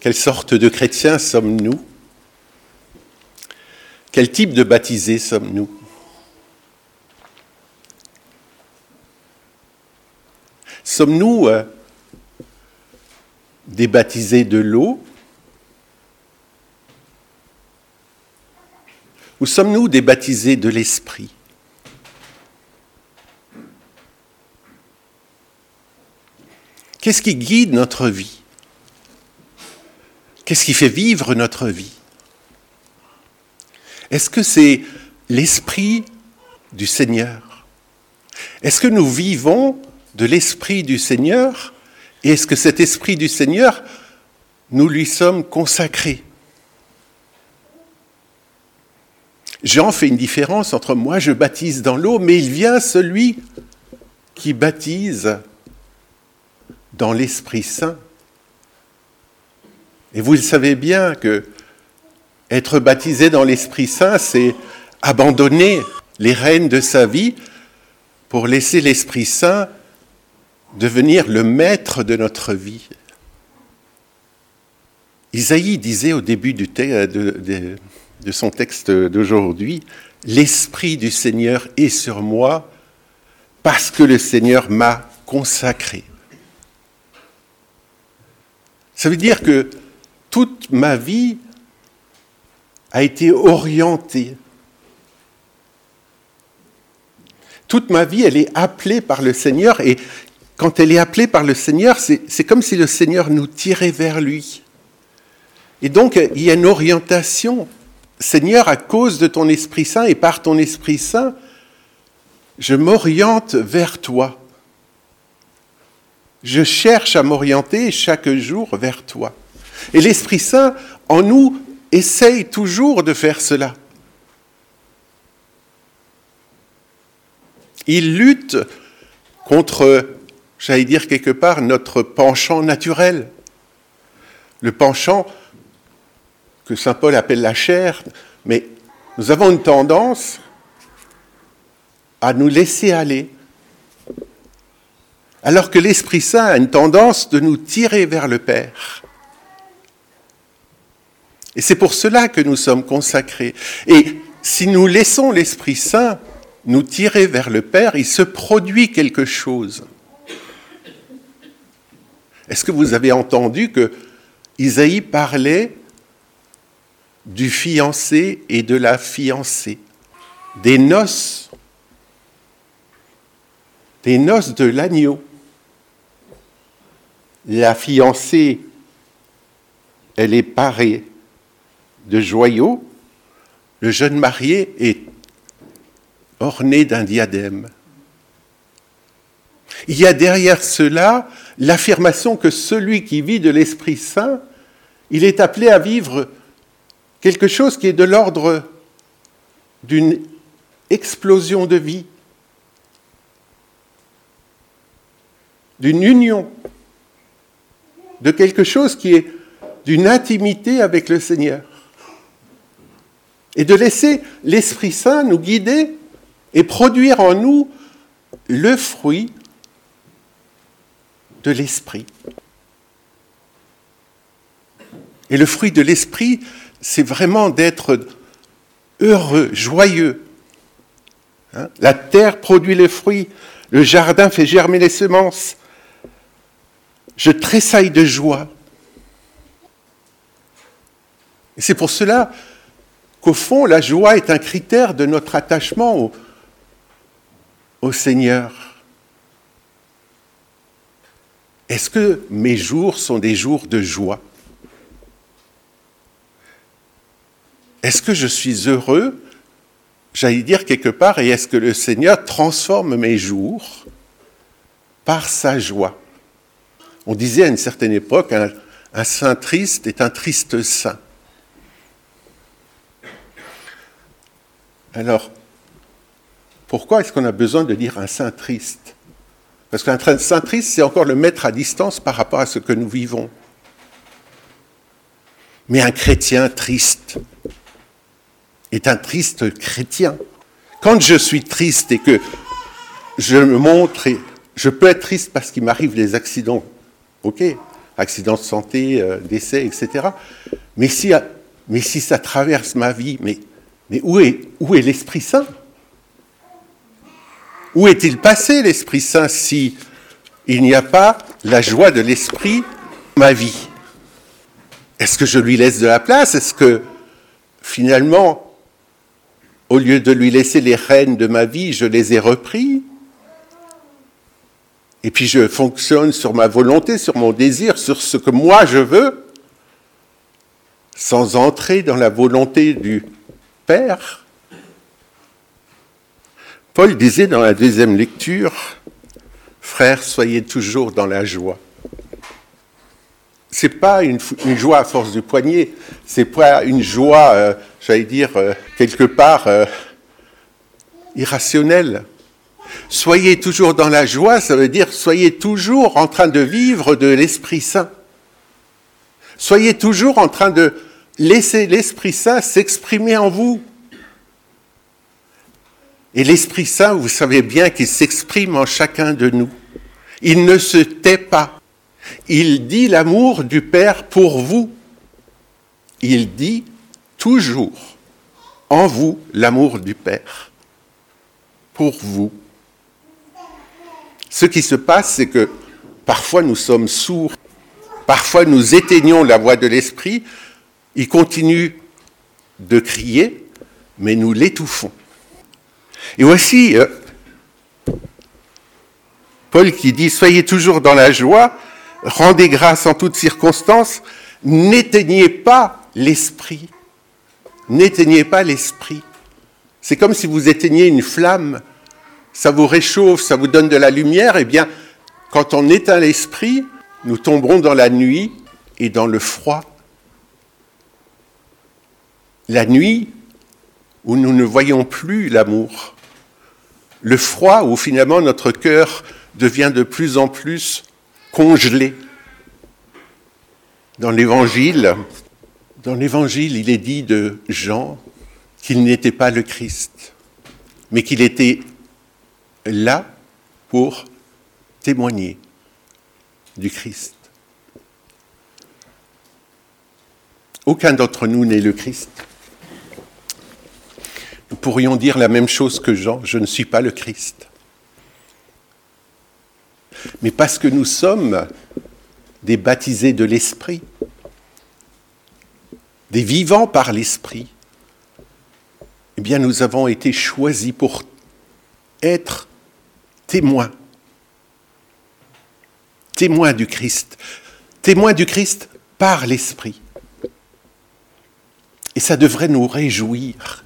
Quelle sorte de chrétiens sommes-nous? Quel type de baptisés sommes-nous? Sommes-nous euh, des baptisés de l'eau? Ou sommes-nous des baptisés de l'esprit? Qu'est-ce qui guide notre vie? Qu'est-ce qui fait vivre notre vie? Est-ce que c'est l'esprit du Seigneur? Est-ce que nous vivons de l'esprit du Seigneur? Et est-ce que cet esprit du Seigneur, nous lui sommes consacrés? Jean fait une différence entre moi, je baptise dans l'eau, mais il vient celui qui baptise dans l'Esprit Saint. Et vous savez bien que être baptisé dans l'Esprit Saint, c'est abandonner les rênes de sa vie pour laisser l'Esprit Saint devenir le maître de notre vie. Isaïe disait au début du de, de son texte d'aujourd'hui, L'Esprit du Seigneur est sur moi parce que le Seigneur m'a consacré. Ça veut dire que toute ma vie a été orientée. Toute ma vie, elle est appelée par le Seigneur et quand elle est appelée par le Seigneur, c'est comme si le Seigneur nous tirait vers lui. Et donc, il y a une orientation. Seigneur, à cause de ton Esprit Saint et par ton Esprit Saint, je m'oriente vers toi. Je cherche à m'orienter chaque jour vers toi. Et l'Esprit Saint, en nous, essaye toujours de faire cela. Il lutte contre, j'allais dire quelque part, notre penchant naturel. Le penchant que Saint Paul appelle la chair, mais nous avons une tendance à nous laisser aller alors que l'Esprit Saint a une tendance de nous tirer vers le Père. Et c'est pour cela que nous sommes consacrés. Et si nous laissons l'Esprit Saint nous tirer vers le Père, il se produit quelque chose. Est-ce que vous avez entendu que Isaïe parlait du fiancé et de la fiancée, des noces, des noces de l'agneau la fiancée, elle est parée de joyaux, le jeune marié est orné d'un diadème. Il y a derrière cela l'affirmation que celui qui vit de l'Esprit Saint, il est appelé à vivre quelque chose qui est de l'ordre d'une explosion de vie, d'une union de quelque chose qui est d'une intimité avec le Seigneur. Et de laisser l'Esprit Saint nous guider et produire en nous le fruit de l'Esprit. Et le fruit de l'Esprit, c'est vraiment d'être heureux, joyeux. Hein? La terre produit le fruit, le jardin fait germer les semences, je tressaille de joie. Et c'est pour cela qu'au fond, la joie est un critère de notre attachement au, Seigneur. Est-ce que mes jours sont des jours de joie? Est-ce que je suis heureux, j'allais dire quelque part, et est-ce que le Seigneur transforme mes jours par sa joie? On disait à une certaine époque, un, saint triste est un triste saint. Alors, pourquoi est-ce qu'on a besoin de dire un saint triste Parce qu'un saint triste, c'est encore le mettre à distance par rapport à ce que nous vivons. Mais un chrétien triste est un triste chrétien. Quand je suis triste et que je me montre, je peux être triste parce qu'il m'arrive des accidents Ok, accident de santé, euh, décès, etc. Mais si, mais si ça traverse ma vie, mais, mais où est, l'Esprit Saint? Où est-il passé l'Esprit Saint si il n'y a pas la joie de l'Esprit dans ma vie? Est-ce que je lui laisse de la place? Est-ce que finalement, au lieu de lui laisser les rênes de ma vie, je les ai repris? Et puis je fonctionne sur ma volonté, sur mon désir, sur ce que moi je veux, sans entrer dans la volonté du Père. Paul disait dans la deuxième lecture, Frères, soyez toujours dans la joie. C'est pas une, joie à force du poignet, c'est pas une joie, euh, j'allais dire, euh, quelque part euh, irrationnelle. Soyez toujours dans la joie, ça veut dire soyez toujours en train de vivre de l'Esprit Saint. Soyez toujours en train de laisser l'Esprit Saint s'exprimer en vous. Et l'Esprit Saint, vous savez bien qu'il s'exprime en chacun de nous. Il ne se tait pas. Il dit l'amour du Père pour vous. Il dit toujours en vous l'amour du Père pour vous. Ce qui se passe, c'est que parfois nous sommes sourds, parfois nous éteignons la voix de l'esprit, il continue de crier, mais nous l'étouffons. Et voici euh, Paul qui dit, Soyez toujours dans la joie, rendez grâce en toutes circonstances, n'éteignez pas l'esprit. N'éteignez pas l'esprit. C'est comme si vous éteigniez une flamme ça vous réchauffe, ça vous donne de la lumière, eh bien, quand on éteint l'esprit, nous tomberons dans la nuit et dans le froid. La nuit où nous ne voyons plus l'amour. Le froid où finalement notre cœur devient de plus en plus congelé. Dans l'évangile, il est dit de Jean qu'il n'était pas le Christ, mais qu'il était là pour témoigner du Christ. Aucun d'entre nous n'est le Christ. Pourrions dire la même chose que Jean, je ne suis pas le Christ. Mais parce que nous sommes des baptisés de l'Esprit, des vivants par l'Esprit, eh bien nous avons été choisis pour être témoin. Témoin du Christ. Témoin du Christ par l'Esprit. Et ça devrait nous réjouir.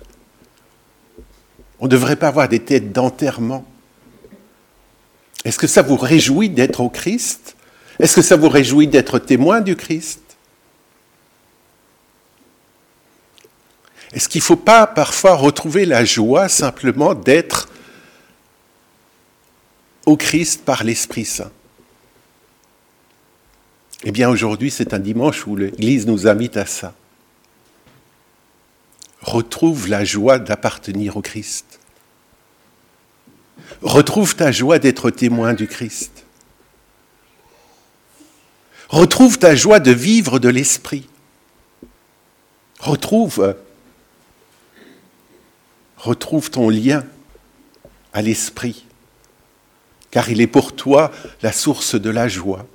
On ne devrait pas avoir des têtes d'enterrement. Est-ce que ça vous réjouit d'être au Christ? Est-ce que ça vous réjouit d'être témoin du Christ? Est-ce qu'il ne faut pas parfois retrouver la joie simplement d'être au Christ par l'Esprit Saint? Eh bien aujourd'hui, c'est un dimanche où l'Église nous invite à ça. Retrouve la joie d'appartenir au Christ. Retrouve ta joie d'être témoin du Christ. Retrouve ta joie de vivre de l'Esprit. Retrouve, retrouve ton lien à l'Esprit car il est pour toi la source de la joie.